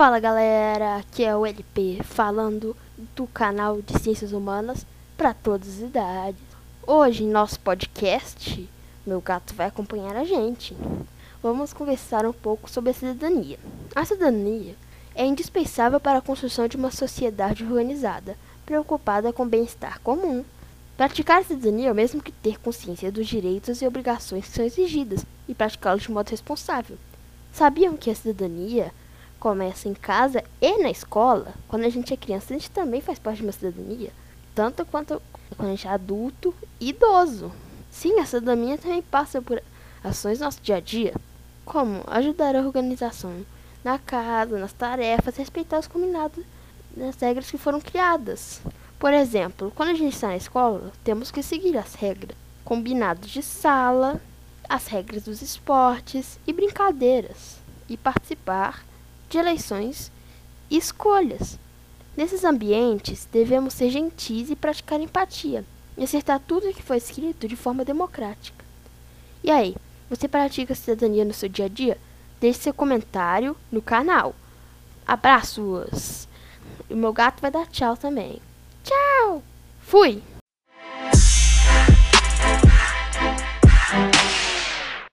Fala galera, aqui é o LP falando do canal de Ciências Humanas para todas as idades. Hoje, em nosso podcast, meu gato vai acompanhar a gente. Vamos conversar um pouco sobre a cidadania. A cidadania é indispensável para a construção de uma sociedade organizada, preocupada com o bem-estar comum. Praticar a cidadania é o mesmo que ter consciência dos direitos e obrigações que são exigidas e praticá-los de modo responsável. Sabiam que a cidadania começa em casa e na escola? Quando a gente é criança, a gente também faz parte de uma cidadania, tanto quanto quando a gente é adulto e idoso. Sim, a cidadania também passa por ações no nosso dia a dia, como ajudar a organização na casa, nas tarefas, respeitar os combinados das regras que foram criadas. Por exemplo, quando a gente está na escola, temos que seguir as regras, combinados de sala, as regras dos esportes e brincadeiras, e participar de eleições e escolhas. Nesses ambientes, devemos ser gentis e praticar empatia, e acertar tudo o que foi escrito de forma democrática. E aí, você pratica cidadania no seu dia a dia? Deixe seu comentário no canal. Abraços! O meu gato vai dar tchau também. Tchau! Fui!